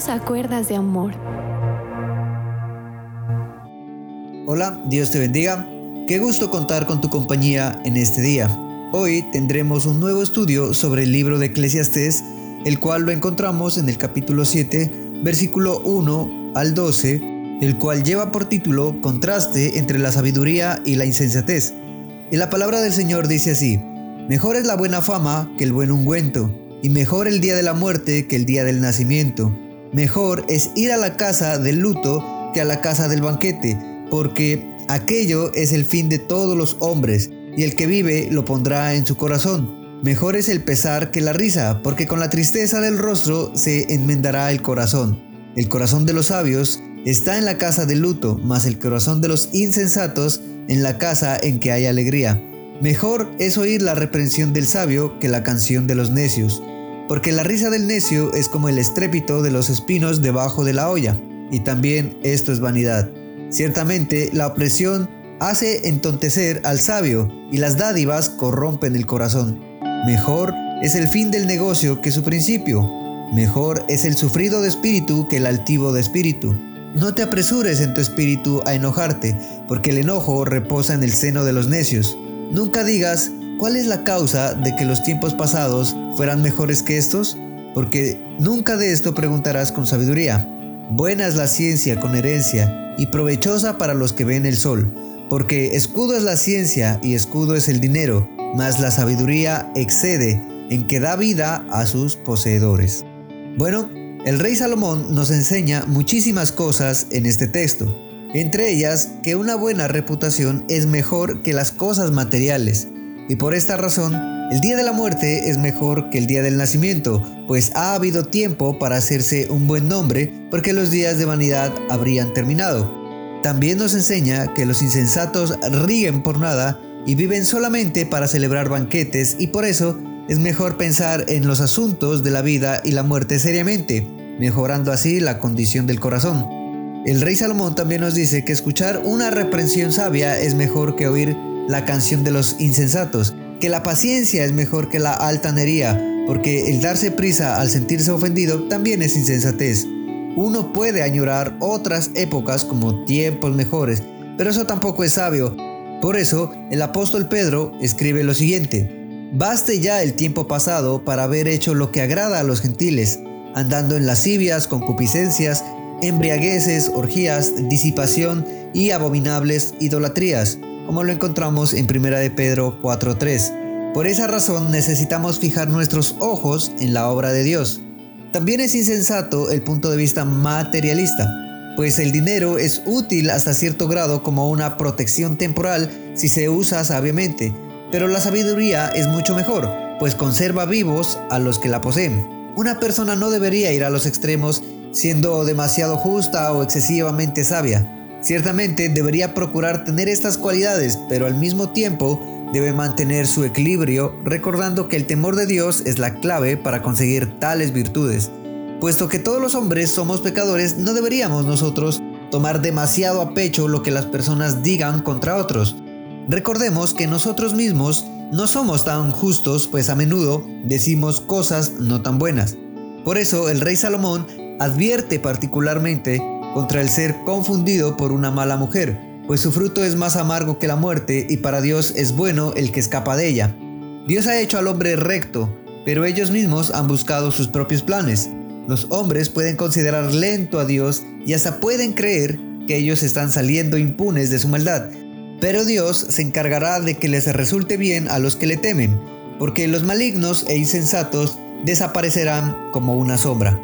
Dios a cuerdas de amor. Hola, Dios te bendiga. Qué gusto contar con tu compañía en este día. Hoy tendremos un nuevo estudio sobre el libro de Eclesiastés, el cual lo encontramos en el capítulo 7, versículo 1 al 12, el cual lleva por título Contraste entre la sabiduría y la insensatez. Y la palabra del Señor dice así, Mejor es la buena fama que el buen ungüento, y mejor el día de la muerte que el día del nacimiento. Mejor es ir a la casa del luto que a la casa del banquete, porque aquello es el fin de todos los hombres, y el que vive lo pondrá en su corazón. Mejor es el pesar que la risa, porque con la tristeza del rostro se enmendará el corazón. El corazón de los sabios está en la casa del luto, mas el corazón de los insensatos en la casa en que hay alegría. Mejor es oír la reprensión del sabio que la canción de los necios porque la risa del necio es como el estrépito de los espinos debajo de la olla, y también esto es vanidad. Ciertamente la opresión hace entontecer al sabio, y las dádivas corrompen el corazón. Mejor es el fin del negocio que su principio. Mejor es el sufrido de espíritu que el altivo de espíritu. No te apresures en tu espíritu a enojarte, porque el enojo reposa en el seno de los necios. Nunca digas, ¿Cuál es la causa de que los tiempos pasados fueran mejores que estos? Porque nunca de esto preguntarás con sabiduría. Buena es la ciencia con herencia y provechosa para los que ven el sol, porque escudo es la ciencia y escudo es el dinero, mas la sabiduría excede en que da vida a sus poseedores. Bueno, el rey Salomón nos enseña muchísimas cosas en este texto, entre ellas que una buena reputación es mejor que las cosas materiales, y por esta razón, el día de la muerte es mejor que el día del nacimiento, pues ha habido tiempo para hacerse un buen nombre, porque los días de vanidad habrían terminado. También nos enseña que los insensatos ríen por nada y viven solamente para celebrar banquetes y por eso es mejor pensar en los asuntos de la vida y la muerte seriamente, mejorando así la condición del corazón. El rey Salomón también nos dice que escuchar una reprensión sabia es mejor que oír la canción de los insensatos, que la paciencia es mejor que la altanería, porque el darse prisa al sentirse ofendido también es insensatez. Uno puede añorar otras épocas como tiempos mejores, pero eso tampoco es sabio. Por eso, el apóstol Pedro escribe lo siguiente, Baste ya el tiempo pasado para haber hecho lo que agrada a los gentiles, andando en lascivias, concupiscencias, embriagueces, orgías, disipación y abominables idolatrías como lo encontramos en 1 de Pedro 4.3. Por esa razón necesitamos fijar nuestros ojos en la obra de Dios. También es insensato el punto de vista materialista, pues el dinero es útil hasta cierto grado como una protección temporal si se usa sabiamente, pero la sabiduría es mucho mejor, pues conserva vivos a los que la poseen. Una persona no debería ir a los extremos siendo demasiado justa o excesivamente sabia, Ciertamente debería procurar tener estas cualidades, pero al mismo tiempo debe mantener su equilibrio, recordando que el temor de Dios es la clave para conseguir tales virtudes. Puesto que todos los hombres somos pecadores, no deberíamos nosotros tomar demasiado a pecho lo que las personas digan contra otros. Recordemos que nosotros mismos no somos tan justos, pues a menudo decimos cosas no tan buenas. Por eso el rey Salomón advierte particularmente contra el ser confundido por una mala mujer, pues su fruto es más amargo que la muerte y para Dios es bueno el que escapa de ella. Dios ha hecho al hombre recto, pero ellos mismos han buscado sus propios planes. Los hombres pueden considerar lento a Dios y hasta pueden creer que ellos están saliendo impunes de su maldad, pero Dios se encargará de que les resulte bien a los que le temen, porque los malignos e insensatos desaparecerán como una sombra.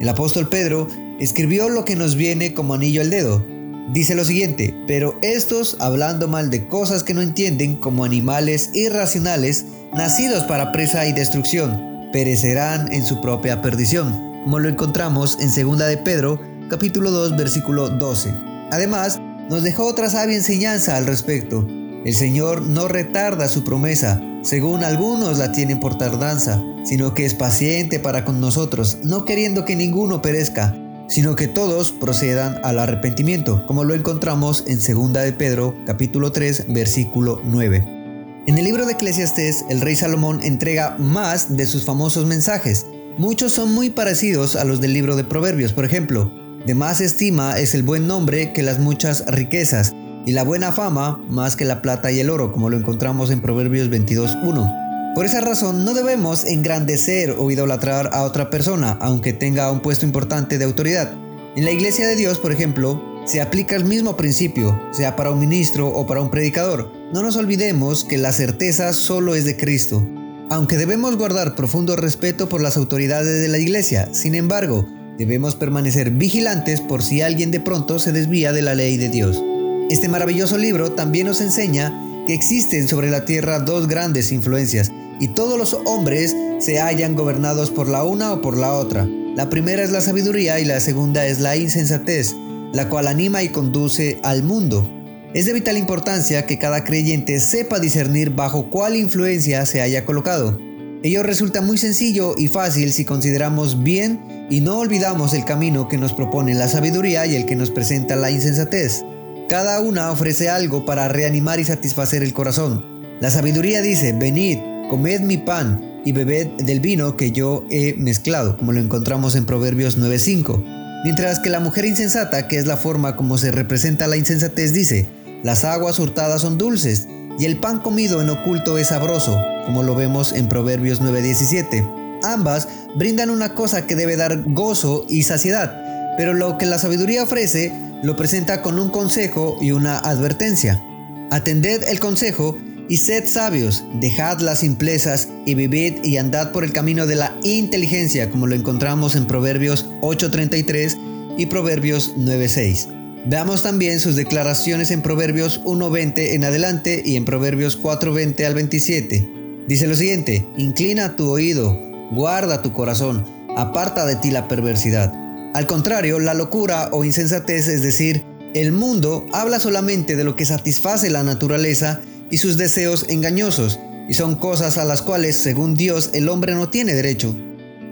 El apóstol Pedro escribió lo que nos viene como anillo al dedo. Dice lo siguiente, pero estos, hablando mal de cosas que no entienden, como animales irracionales, nacidos para presa y destrucción, perecerán en su propia perdición, como lo encontramos en 2 de Pedro, capítulo 2, versículo 12. Además, nos dejó otra sabia enseñanza al respecto. El Señor no retarda su promesa, según algunos la tienen por tardanza, sino que es paciente para con nosotros, no queriendo que ninguno perezca, sino que todos procedan al arrepentimiento, como lo encontramos en 2 de Pedro capítulo 3 versículo 9. En el libro de Eclesiastés, el rey Salomón entrega más de sus famosos mensajes, Muchos son muy parecidos a los del libro de Proverbios, por ejemplo, de más estima es el buen nombre que las muchas riquezas, y la buena fama más que la plata y el oro, como lo encontramos en Proverbios 22.1. Por esa razón no debemos engrandecer o idolatrar a otra persona, aunque tenga un puesto importante de autoridad. En la iglesia de Dios, por ejemplo, se aplica el mismo principio, sea para un ministro o para un predicador. No nos olvidemos que la certeza solo es de Cristo. Aunque debemos guardar profundo respeto por las autoridades de la iglesia, sin embargo, debemos permanecer vigilantes por si alguien de pronto se desvía de la ley de Dios. Este maravilloso libro también nos enseña que existen sobre la tierra dos grandes influencias y todos los hombres se hallan gobernados por la una o por la otra. La primera es la sabiduría y la segunda es la insensatez, la cual anima y conduce al mundo. Es de vital importancia que cada creyente sepa discernir bajo cuál influencia se haya colocado. Ello resulta muy sencillo y fácil si consideramos bien y no olvidamos el camino que nos propone la sabiduría y el que nos presenta la insensatez. Cada una ofrece algo para reanimar y satisfacer el corazón. La sabiduría dice, venid, comed mi pan y bebed del vino que yo he mezclado, como lo encontramos en Proverbios 9.5. Mientras que la mujer insensata, que es la forma como se representa la insensatez, dice, las aguas hurtadas son dulces y el pan comido en oculto es sabroso, como lo vemos en Proverbios 9:17. Ambas brindan una cosa que debe dar gozo y saciedad, pero lo que la sabiduría ofrece lo presenta con un consejo y una advertencia. Atended el consejo y sed sabios, dejad las simplezas y vivid y andad por el camino de la inteligencia, como lo encontramos en Proverbios 8:33 y Proverbios 9:6. Veamos también sus declaraciones en Proverbios 1.20 en adelante y en Proverbios 4.20 al 27. Dice lo siguiente, inclina tu oído, guarda tu corazón, aparta de ti la perversidad. Al contrario, la locura o insensatez, es decir, el mundo, habla solamente de lo que satisface la naturaleza y sus deseos engañosos, y son cosas a las cuales, según Dios, el hombre no tiene derecho.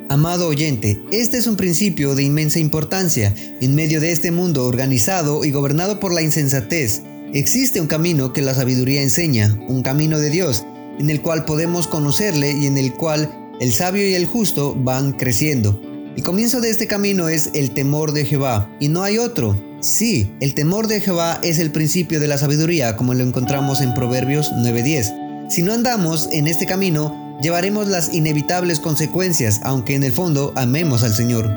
Amado oyente, este es un principio de inmensa importancia. En medio de este mundo organizado y gobernado por la insensatez, existe un camino que la sabiduría enseña, un camino de Dios, en el cual podemos conocerle y en el cual el sabio y el justo van creciendo. El comienzo de este camino es el temor de Jehová, y no hay otro. Sí, el temor de Jehová es el principio de la sabiduría, como lo encontramos en Proverbios 9:10. Si no andamos en este camino, llevaremos las inevitables consecuencias, aunque en el fondo amemos al Señor.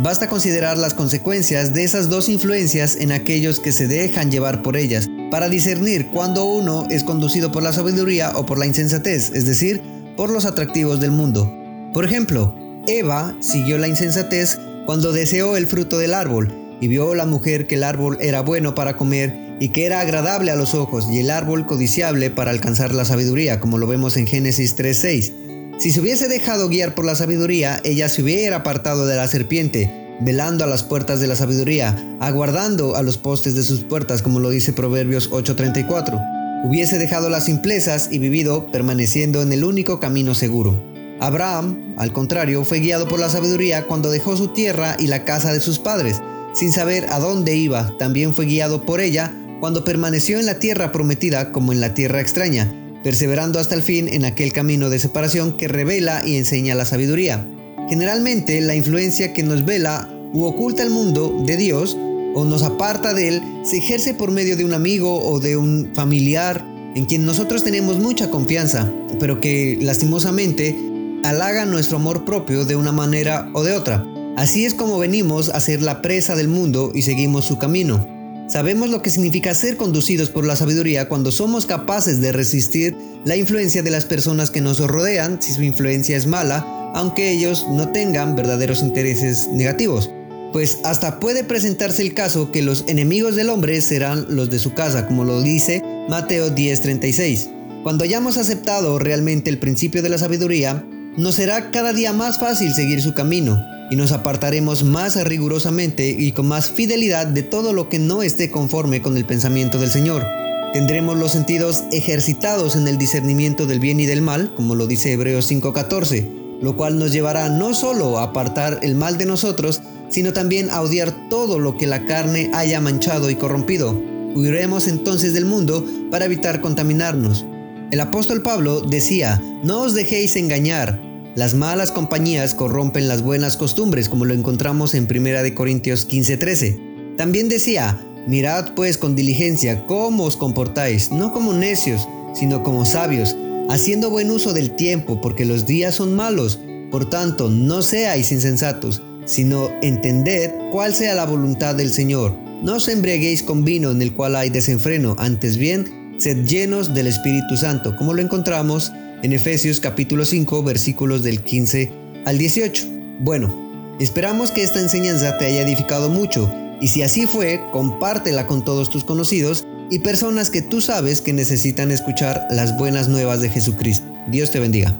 Basta considerar las consecuencias de esas dos influencias en aquellos que se dejan llevar por ellas, para discernir cuando uno es conducido por la sabiduría o por la insensatez, es decir, por los atractivos del mundo. Por ejemplo, Eva siguió la insensatez cuando deseó el fruto del árbol y vio la mujer que el árbol era bueno para comer y que era agradable a los ojos y el árbol codiciable para alcanzar la sabiduría, como lo vemos en Génesis 3.6. Si se hubiese dejado guiar por la sabiduría, ella se hubiera apartado de la serpiente, velando a las puertas de la sabiduría, aguardando a los postes de sus puertas, como lo dice Proverbios 8:34. Hubiese dejado las simplezas y vivido permaneciendo en el único camino seguro. Abraham, al contrario, fue guiado por la sabiduría cuando dejó su tierra y la casa de sus padres, sin saber a dónde iba, también fue guiado por ella cuando permaneció en la tierra prometida como en la tierra extraña, perseverando hasta el fin en aquel camino de separación que revela y enseña la sabiduría. Generalmente la influencia que nos vela u oculta el mundo de Dios o nos aparta de él se ejerce por medio de un amigo o de un familiar en quien nosotros tenemos mucha confianza, pero que lastimosamente halaga nuestro amor propio de una manera o de otra. Así es como venimos a ser la presa del mundo y seguimos su camino. Sabemos lo que significa ser conducidos por la sabiduría cuando somos capaces de resistir la influencia de las personas que nos rodean si su influencia es mala, aunque ellos no tengan verdaderos intereses negativos. Pues hasta puede presentarse el caso que los enemigos del hombre serán los de su casa, como lo dice Mateo 10:36. Cuando hayamos aceptado realmente el principio de la sabiduría, nos será cada día más fácil seguir su camino y nos apartaremos más rigurosamente y con más fidelidad de todo lo que no esté conforme con el pensamiento del Señor. Tendremos los sentidos ejercitados en el discernimiento del bien y del mal, como lo dice Hebreos 5:14, lo cual nos llevará no solo a apartar el mal de nosotros, sino también a odiar todo lo que la carne haya manchado y corrompido. Huiremos entonces del mundo para evitar contaminarnos. El apóstol Pablo decía, no os dejéis engañar, Las malas compañías corrompen las buenas costumbres, como lo encontramos en 1 Corintios 15:13. También decía, mirad pues con diligencia cómo os comportáis, no como necios, sino como sabios, haciendo buen uso del tiempo, porque los días son malos. Por tanto, no seáis insensatos, sino entended cuál sea la voluntad del Señor. No os embriaguéis con vino en el cual hay desenfreno, antes bien, sed llenos del Espíritu Santo, como lo encontramos en Efesios capítulo 5 versículos del 15 al 18. Bueno, esperamos que esta enseñanza te haya edificado mucho y si así fue, compártela con todos tus conocidos y personas que tú sabes que necesitan escuchar las buenas nuevas de Jesucristo. Dios te bendiga.